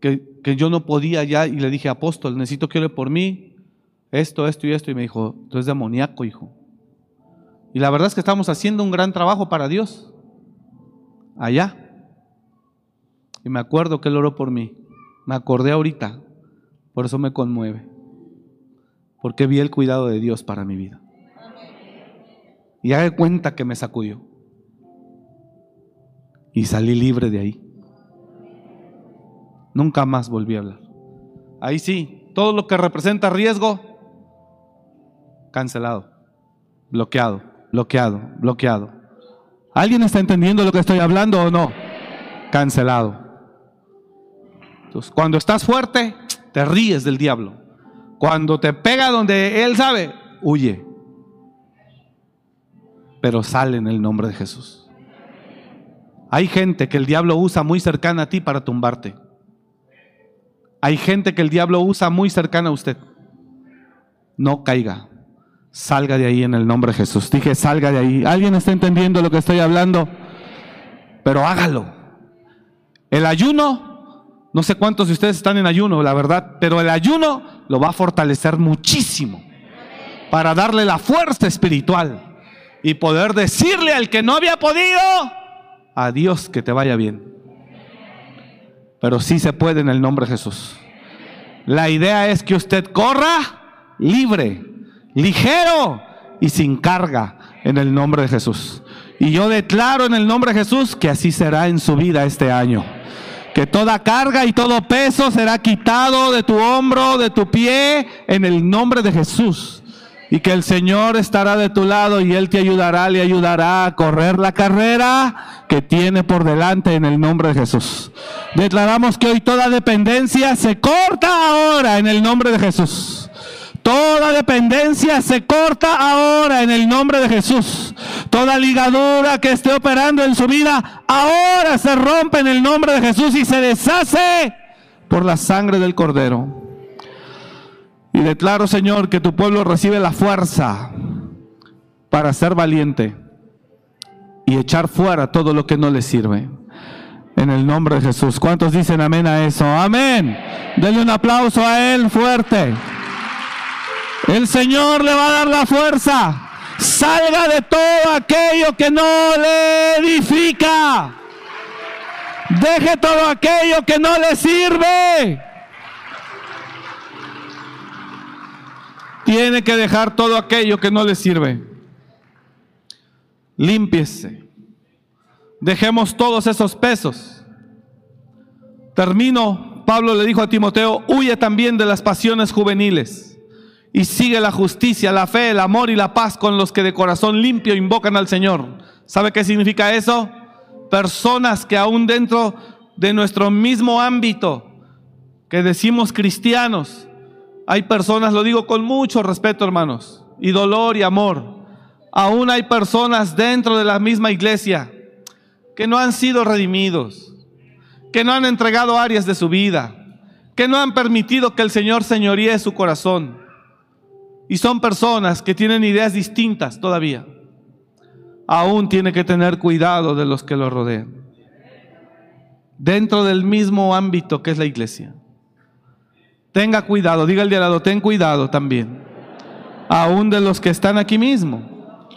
que, que yo no podía ya y le dije, apóstol, necesito que ore por mí. Esto, esto y esto. Y me dijo, tú eres demoníaco, hijo. Y la verdad es que estamos haciendo un gran trabajo para Dios. Allá. Y me acuerdo que Él oró por mí. Me acordé ahorita. Por eso me conmueve. Porque vi el cuidado de Dios para mi vida. Y haga cuenta que me sacudió. Y salí libre de ahí. Nunca más volví a hablar. Ahí sí, todo lo que representa riesgo, cancelado, bloqueado, bloqueado, bloqueado. ¿Alguien está entendiendo lo que estoy hablando o no? Cancelado. Entonces, cuando estás fuerte, te ríes del diablo. Cuando te pega donde él sabe, huye. Pero sale en el nombre de Jesús. Hay gente que el diablo usa muy cercana a ti para tumbarte. Hay gente que el diablo usa muy cercana a usted. No caiga. Salga de ahí en el nombre de Jesús. Dije, salga de ahí. ¿Alguien está entendiendo lo que estoy hablando? Pero hágalo. El ayuno, no sé cuántos de ustedes están en ayuno, la verdad, pero el ayuno lo va a fortalecer muchísimo para darle la fuerza espiritual y poder decirle al que no había podido, a Dios que te vaya bien. Pero sí se puede en el nombre de Jesús. La idea es que usted corra libre ligero y sin carga en el nombre de Jesús. Y yo declaro en el nombre de Jesús que así será en su vida este año. Que toda carga y todo peso será quitado de tu hombro, de tu pie, en el nombre de Jesús. Y que el Señor estará de tu lado y Él te ayudará, le ayudará a correr la carrera que tiene por delante en el nombre de Jesús. Declaramos que hoy toda dependencia se corta ahora en el nombre de Jesús. Toda dependencia se corta ahora en el nombre de Jesús. Toda ligadura que esté operando en su vida ahora se rompe en el nombre de Jesús y se deshace por la sangre del Cordero. Y declaro, Señor, que tu pueblo recibe la fuerza para ser valiente y echar fuera todo lo que no le sirve. En el nombre de Jesús. ¿Cuántos dicen amén a eso? Amén. Denle un aplauso a Él fuerte. El Señor le va a dar la fuerza. Salga de todo aquello que no le edifica. Deje todo aquello que no le sirve. Tiene que dejar todo aquello que no le sirve. Límpiese. Dejemos todos esos pesos. Termino. Pablo le dijo a Timoteo, huye también de las pasiones juveniles y sigue la justicia, la fe, el amor y la paz con los que de corazón limpio invocan al Señor. ¿Sabe qué significa eso? Personas que aún dentro de nuestro mismo ámbito, que decimos cristianos, hay personas, lo digo con mucho respeto hermanos, y dolor y amor, aún hay personas dentro de la misma iglesia que no han sido redimidos, que no han entregado áreas de su vida, que no han permitido que el Señor señoríe su corazón. Y son personas que tienen ideas distintas todavía. Aún tiene que tener cuidado de los que lo rodean. Dentro del mismo ámbito que es la iglesia. Tenga cuidado, diga el de al lado, ten cuidado también. Aún de los que están aquí mismo.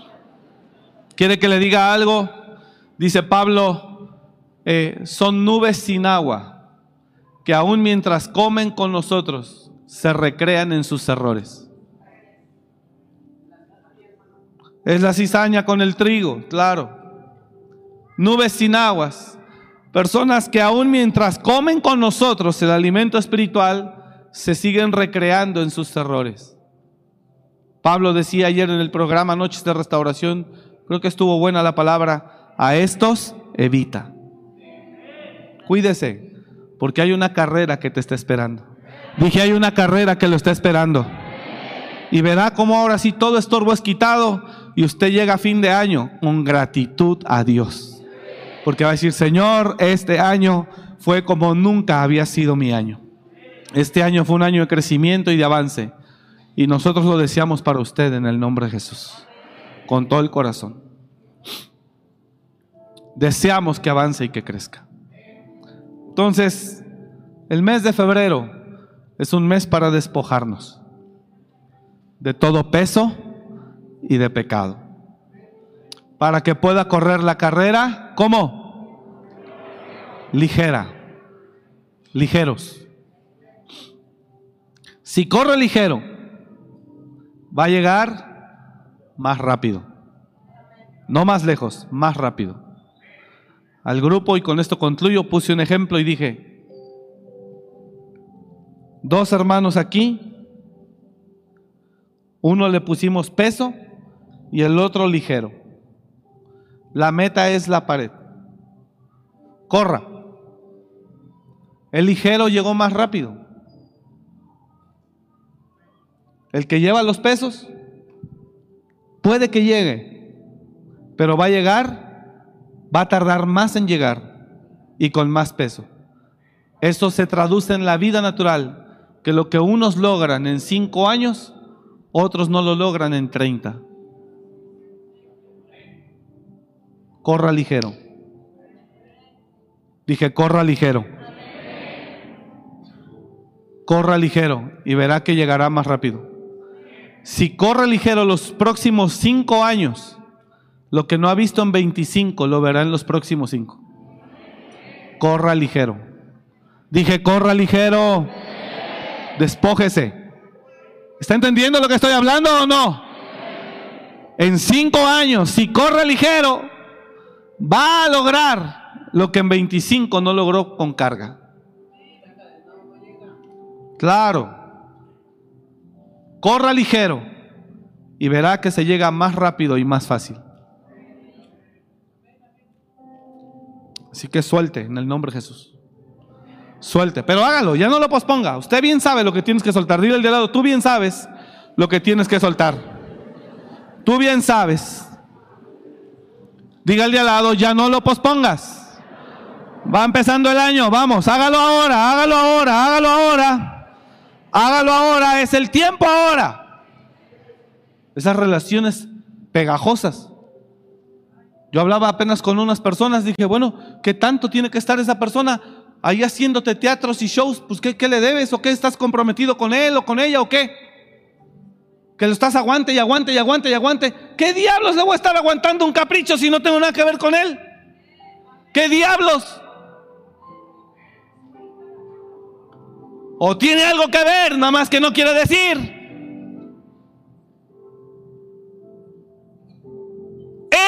¿Quiere que le diga algo? Dice Pablo, eh, son nubes sin agua, que aún mientras comen con nosotros, se recrean en sus errores. Es la cizaña con el trigo, claro. Nubes sin aguas. Personas que aún mientras comen con nosotros el alimento espiritual, se siguen recreando en sus errores. Pablo decía ayer en el programa Noches de Restauración, creo que estuvo buena la palabra, a estos evita. Cuídese, porque hay una carrera que te está esperando. Dije, hay una carrera que lo está esperando. Y verá cómo ahora sí todo estorbo es quitado y usted llega a fin de año con gratitud a Dios. Porque va a decir, Señor, este año fue como nunca había sido mi año. Este año fue un año de crecimiento y de avance. Y nosotros lo deseamos para usted en el nombre de Jesús, con todo el corazón. Deseamos que avance y que crezca. Entonces, el mes de febrero es un mes para despojarnos de todo peso y de pecado. Para que pueda correr la carrera, ¿cómo? Ligera, ligeros. Si corre ligero, va a llegar más rápido. No más lejos, más rápido. Al grupo, y con esto concluyo, puse un ejemplo y dije, dos hermanos aquí, uno le pusimos peso y el otro ligero. La meta es la pared. Corra. El ligero llegó más rápido. El que lleva los pesos puede que llegue, pero va a llegar, va a tardar más en llegar y con más peso. Eso se traduce en la vida natural, que lo que unos logran en cinco años, otros no lo logran en treinta. Corra ligero. Dije, corra ligero. Corra ligero y verá que llegará más rápido. Si corre ligero los próximos cinco años, lo que no ha visto en 25 lo verá en los próximos cinco. Corra ligero. Dije, corra ligero. Despójese. ¿Está entendiendo lo que estoy hablando o no? En cinco años, si corre ligero, va a lograr lo que en 25 no logró con carga. Claro. Corra ligero y verá que se llega más rápido y más fácil. Así que suelte en el nombre de Jesús. Suelte, pero hágalo, ya no lo posponga. Usted bien sabe lo que tienes que soltar. Dile al de lado, tú bien sabes lo que tienes que soltar. Tú bien sabes. Diga al de al lado, ya no lo pospongas. Va empezando el año, vamos, hágalo ahora, hágalo ahora, hágalo ahora. Hágalo ahora, es el tiempo ahora. Esas relaciones pegajosas. Yo hablaba apenas con unas personas, dije, bueno, ¿qué tanto tiene que estar esa persona ahí haciéndote teatros y shows? Pues ¿qué, qué le debes? ¿O qué estás comprometido con él o con ella o qué? Que lo estás aguante y aguante y aguante y aguante. ¿Qué diablos le voy a estar aguantando un capricho si no tengo nada que ver con él? ¿Qué diablos? O tiene algo que ver, nada más que no quiere decir.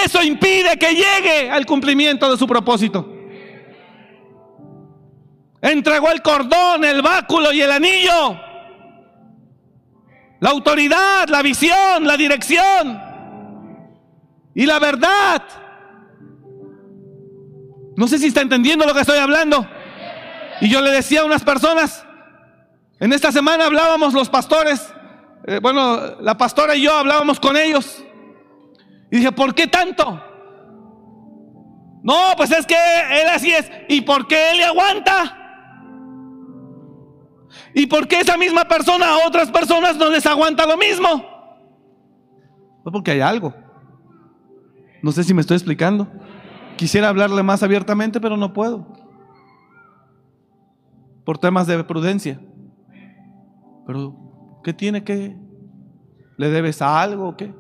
Eso impide que llegue al cumplimiento de su propósito. Entregó el cordón, el báculo y el anillo. La autoridad, la visión, la dirección y la verdad. No sé si está entendiendo lo que estoy hablando. Y yo le decía a unas personas, en esta semana hablábamos los pastores, eh, bueno, la pastora y yo hablábamos con ellos. Y dije, ¿por qué tanto? No, pues es que él así es. ¿Y por qué él le aguanta? ¿Y por qué esa misma persona a otras personas no les aguanta lo mismo? Pues porque hay algo. No sé si me estoy explicando. Quisiera hablarle más abiertamente, pero no puedo. Por temas de prudencia. Pero, ¿qué tiene que? ¿Le debes a algo o qué?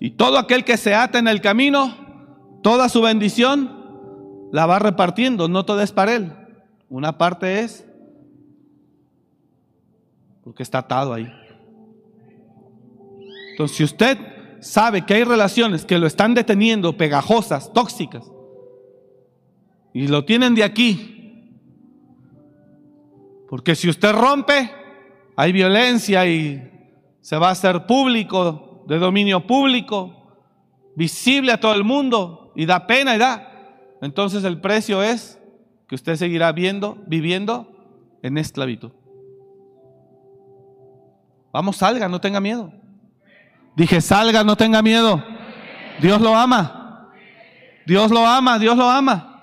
Y todo aquel que se ata en el camino, toda su bendición la va repartiendo, no todo es para él. Una parte es porque está atado ahí. Entonces, si usted sabe que hay relaciones que lo están deteniendo, pegajosas, tóxicas, y lo tienen de aquí, porque si usted rompe, hay violencia y se va a hacer público, de dominio público, visible a todo el mundo, y da pena y da. Entonces el precio es que usted seguirá viendo, viviendo en esclavitud. Vamos, salga, no tenga miedo. Dije, salga, no tenga miedo. Dios lo ama. Dios lo ama, Dios lo ama.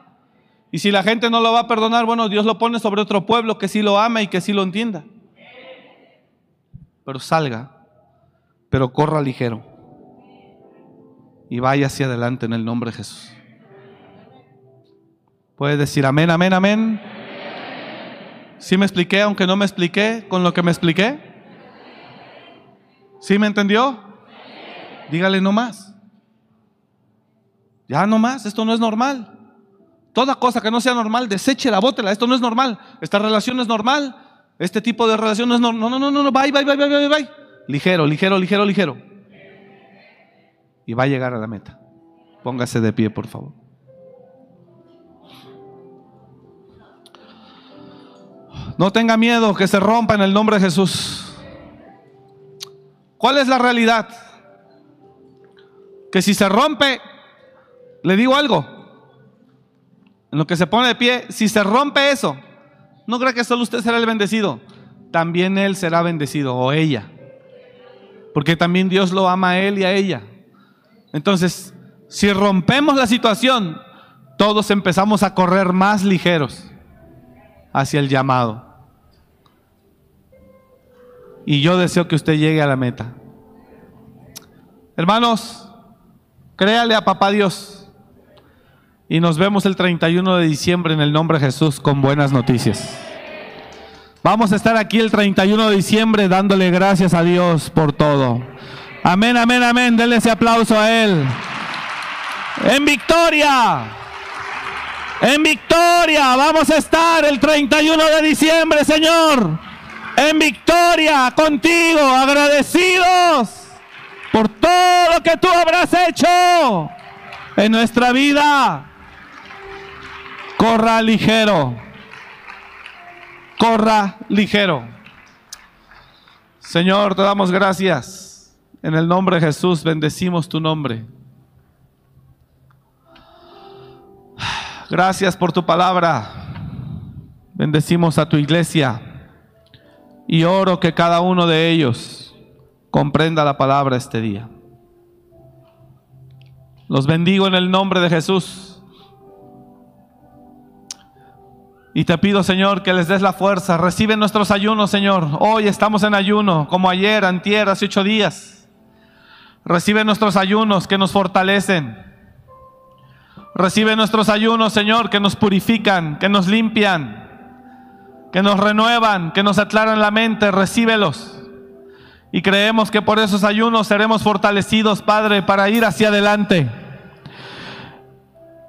Y si la gente no lo va a perdonar, bueno, Dios lo pone sobre otro pueblo que sí lo ama y que sí lo entienda. Pero salga, pero corra ligero. Y vaya hacia adelante en el nombre de Jesús. Puede decir amén, amén, amén. ¿Sí me expliqué, aunque no me expliqué con lo que me expliqué? ¿Sí me entendió? Dígale no más. Ya no más, esto no es normal. Toda cosa que no sea normal, deséchela, bótela, esto no es normal. Esta relación no es normal. Este tipo de relación no es normal. No, no, no, no, bye, bye, bye, bye, bye, bye. Ligero, ligero, ligero, ligero. Y va a llegar a la meta. Póngase de pie, por favor. No tenga miedo que se rompa en el nombre de Jesús. ¿Cuál es la realidad? Que si se rompe, le digo algo, en lo que se pone de pie, si se rompe eso, no cree que solo usted será el bendecido, también él será bendecido o ella. Porque también Dios lo ama a él y a ella. Entonces, si rompemos la situación, todos empezamos a correr más ligeros hacia el llamado. Y yo deseo que usted llegue a la meta. Hermanos, créale a papá Dios. Y nos vemos el 31 de diciembre en el nombre de Jesús con buenas noticias. Vamos a estar aquí el 31 de diciembre dándole gracias a Dios por todo. Amén, amén, amén. Denle ese aplauso a Él. En victoria. En victoria. Vamos a estar el 31 de diciembre, Señor en victoria contigo, agradecidos por todo lo que tú habrás hecho en nuestra vida. Corra ligero, corra ligero. Señor, te damos gracias. En el nombre de Jesús bendecimos tu nombre. Gracias por tu palabra. Bendecimos a tu iglesia. Y oro que cada uno de ellos comprenda la palabra este día. Los bendigo en el nombre de Jesús. Y te pido, Señor, que les des la fuerza. Recibe nuestros ayunos, Señor. Hoy estamos en ayuno, como ayer, antier, hace ocho días. Recibe nuestros ayunos que nos fortalecen. Recibe nuestros ayunos, Señor, que nos purifican, que nos limpian que nos renuevan, que nos aclaran la mente, recíbelos. Y creemos que por esos ayunos seremos fortalecidos, Padre, para ir hacia adelante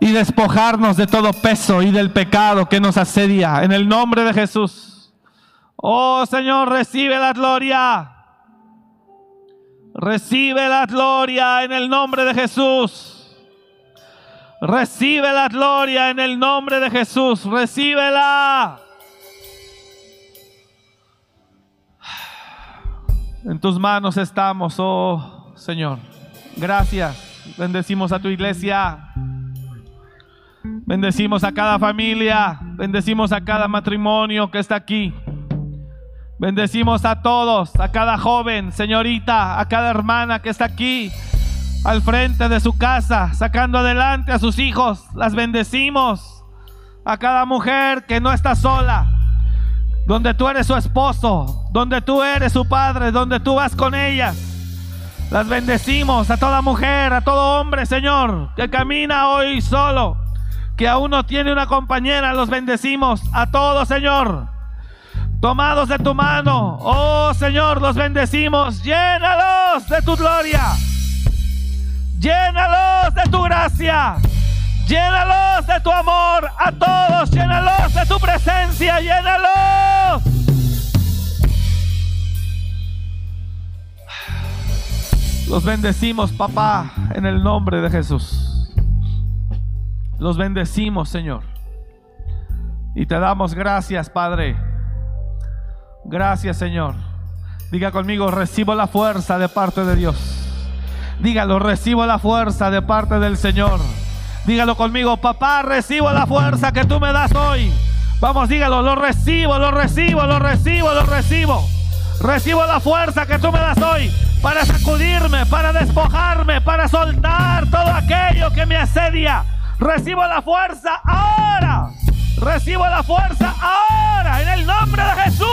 y despojarnos de todo peso y del pecado que nos asedia. En el nombre de Jesús. Oh Señor, recibe la gloria. Recibe la gloria en el nombre de Jesús. Recibe la gloria en el nombre de Jesús. Recíbela. En tus manos estamos, oh Señor. Gracias. Bendecimos a tu iglesia. Bendecimos a cada familia. Bendecimos a cada matrimonio que está aquí. Bendecimos a todos, a cada joven, señorita, a cada hermana que está aquí al frente de su casa, sacando adelante a sus hijos. Las bendecimos. A cada mujer que no está sola, donde tú eres su esposo, donde tú eres su padre, donde tú vas con ellas. Las bendecimos a toda mujer, a todo hombre, Señor, que camina hoy solo, que aún no tiene una compañera, los bendecimos a todos, Señor. Tomados de tu mano, oh Señor, los bendecimos, llénalos de tu gloria. Llénalos de tu gracia. Llénalos de tu amor a todos. Llénalos de tu presencia. Llénalos. Los bendecimos, papá, en el nombre de Jesús. Los bendecimos, Señor. Y te damos gracias, Padre. Gracias, Señor. Diga conmigo, recibo la fuerza de parte de Dios. Dígalo, recibo la fuerza de parte del Señor. Dígalo conmigo, papá, recibo la fuerza que tú me das hoy. Vamos, dígalo, lo recibo, lo recibo, lo recibo, lo recibo. Recibo la fuerza que tú me das hoy para sacudirme, para despojarme, para soltar todo aquello que me asedia. Recibo la fuerza ahora. Recibo la fuerza ahora en el nombre de Jesús.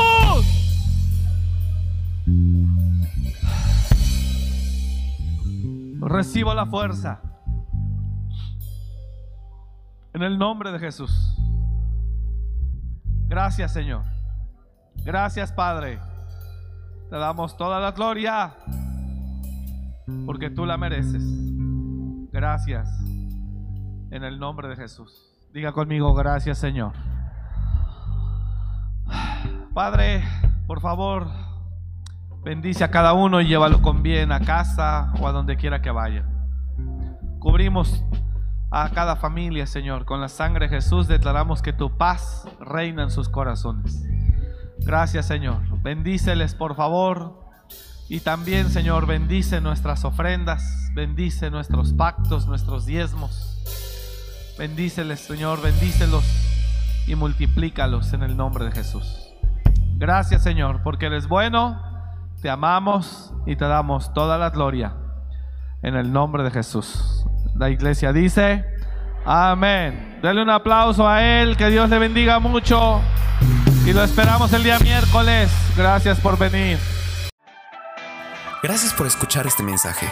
Recibo la fuerza en el nombre de Jesús. Gracias Señor. Gracias Padre. Te damos toda la gloria porque tú la mereces. Gracias en el nombre de Jesús. Diga conmigo, gracias Señor. Padre, por favor, bendice a cada uno y llévalo con bien a casa o a donde quiera que vaya. Cubrimos a cada familia, Señor, con la sangre de Jesús declaramos que tu paz reina en sus corazones. Gracias, Señor. Bendíceles, por favor. Y también, Señor, bendice nuestras ofrendas, bendice nuestros pactos, nuestros diezmos. Bendíceles, Señor, bendícelos y multiplícalos en el nombre de Jesús. Gracias, Señor, porque eres bueno, te amamos y te damos toda la gloria en el nombre de Jesús. La iglesia dice, amén. Dele un aplauso a Él, que Dios le bendiga mucho y lo esperamos el día miércoles. Gracias por venir. Gracias por escuchar este mensaje.